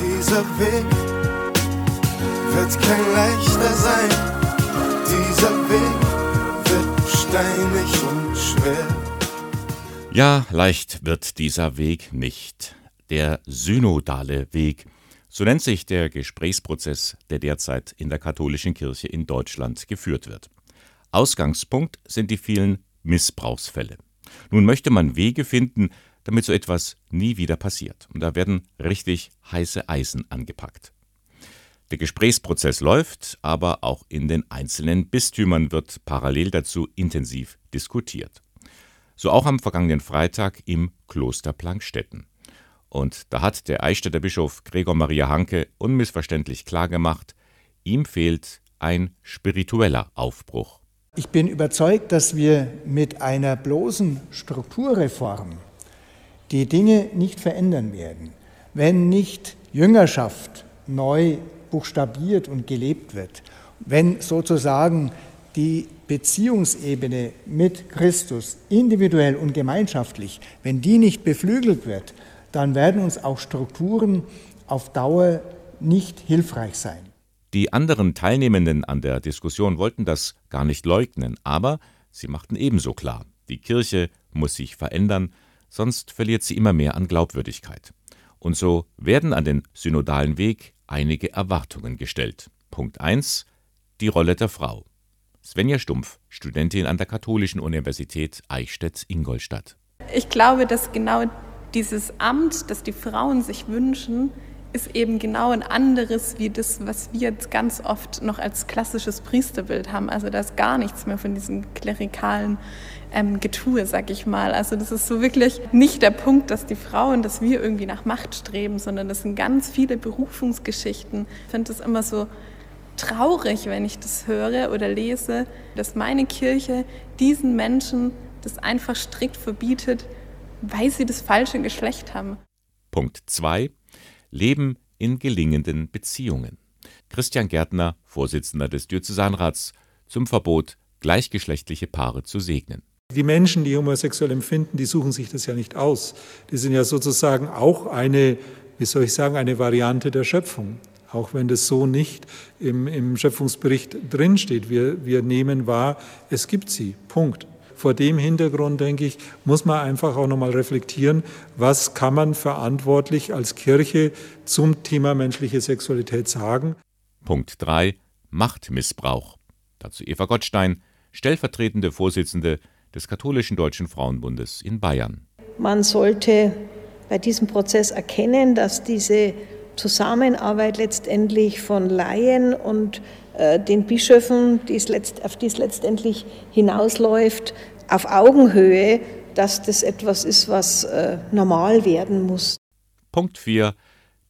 Dieser Weg wird kein leichter sein. Dieser Weg wird steinig und schwer. Ja, leicht wird dieser Weg nicht. Der synodale Weg. So nennt sich der Gesprächsprozess, der derzeit in der katholischen Kirche in Deutschland geführt wird. Ausgangspunkt sind die vielen Missbrauchsfälle. Nun möchte man Wege finden, damit so etwas nie wieder passiert. Und da werden richtig heiße Eisen angepackt. Der Gesprächsprozess läuft, aber auch in den einzelnen Bistümern wird parallel dazu intensiv diskutiert. So auch am vergangenen Freitag im Kloster Plankstetten. Und da hat der Eichstätter Bischof Gregor Maria Hanke unmissverständlich klargemacht, ihm fehlt ein spiritueller Aufbruch. Ich bin überzeugt, dass wir mit einer bloßen Strukturreform die Dinge nicht verändern werden, wenn nicht Jüngerschaft neu buchstabiert und gelebt wird, wenn sozusagen die Beziehungsebene mit Christus, individuell und gemeinschaftlich, wenn die nicht beflügelt wird, dann werden uns auch Strukturen auf Dauer nicht hilfreich sein. Die anderen Teilnehmenden an der Diskussion wollten das gar nicht leugnen, aber sie machten ebenso klar, die Kirche muss sich verändern, sonst verliert sie immer mehr an Glaubwürdigkeit. Und so werden an den synodalen Weg einige Erwartungen gestellt. Punkt 1. Die Rolle der Frau. Svenja Stumpf, Studentin an der Katholischen Universität Eichstätt-Ingolstadt. Ich glaube, dass genau dieses Amt, das die Frauen sich wünschen, ist eben genau ein anderes wie das, was wir jetzt ganz oft noch als klassisches Priesterbild haben. Also da ist gar nichts mehr von diesem klerikalen ähm, Getue, sag ich mal. Also das ist so wirklich nicht der Punkt, dass die Frauen, dass wir irgendwie nach Macht streben, sondern das sind ganz viele Berufungsgeschichten. Ich finde das immer so traurig, wenn ich das höre oder lese, dass meine Kirche diesen Menschen das einfach strikt verbietet, weil sie das falsche Geschlecht haben. Punkt 2. Leben in gelingenden Beziehungen. Christian Gärtner, Vorsitzender des Diözesanrats, zum Verbot, gleichgeschlechtliche Paare zu segnen. Die Menschen, die homosexuell empfinden, die suchen sich das ja nicht aus. Die sind ja sozusagen auch eine, wie soll ich sagen, eine Variante der Schöpfung auch wenn das so nicht im, im Schöpfungsbericht drinsteht. Wir, wir nehmen wahr, es gibt sie. Punkt. Vor dem Hintergrund, denke ich, muss man einfach auch nochmal reflektieren, was kann man verantwortlich als Kirche zum Thema menschliche Sexualität sagen. Punkt 3. Machtmissbrauch. Dazu Eva Gottstein, stellvertretende Vorsitzende des Katholischen Deutschen Frauenbundes in Bayern. Man sollte bei diesem Prozess erkennen, dass diese Zusammenarbeit letztendlich von Laien und den Bischöfen, die's letzt, auf die es letztendlich hinausläuft, auf Augenhöhe, dass das etwas ist, was äh, normal werden muss. Punkt 4.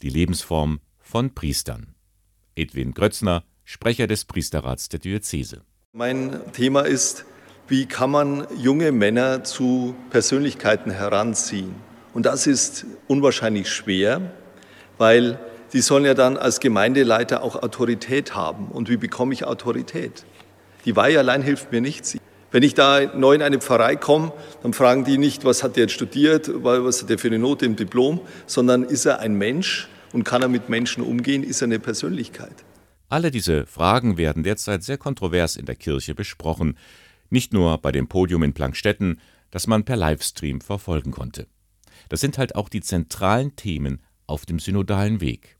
Die Lebensform von Priestern. Edwin Grötzner, Sprecher des Priesterrats der Diözese. Mein Thema ist, wie kann man junge Männer zu Persönlichkeiten heranziehen? Und das ist unwahrscheinlich schwer, weil sie sollen ja dann als Gemeindeleiter auch Autorität haben. Und wie bekomme ich Autorität? Die Weihe allein hilft mir nichts. Wenn ich da neu in eine Pfarrei komme, dann fragen die nicht, was hat der jetzt studiert, was hat der für eine Note im Diplom, sondern ist er ein Mensch und kann er mit Menschen umgehen, ist er eine Persönlichkeit. Alle diese Fragen werden derzeit sehr kontrovers in der Kirche besprochen, nicht nur bei dem Podium in Plankstetten, das man per Livestream verfolgen konnte. Das sind halt auch die zentralen Themen auf dem synodalen Weg.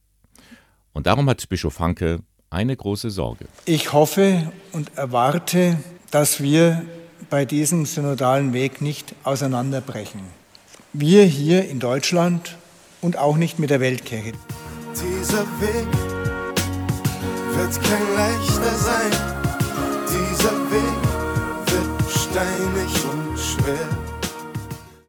Und darum hat Bischof Hanke eine große Sorge. Ich hoffe und erwarte, dass wir bei diesem synodalen Weg nicht auseinanderbrechen. Wir hier in Deutschland und auch nicht mit der Weltkirche. Dieser Weg wird kein leichter sein. Dieser Weg wird steinig und schwer.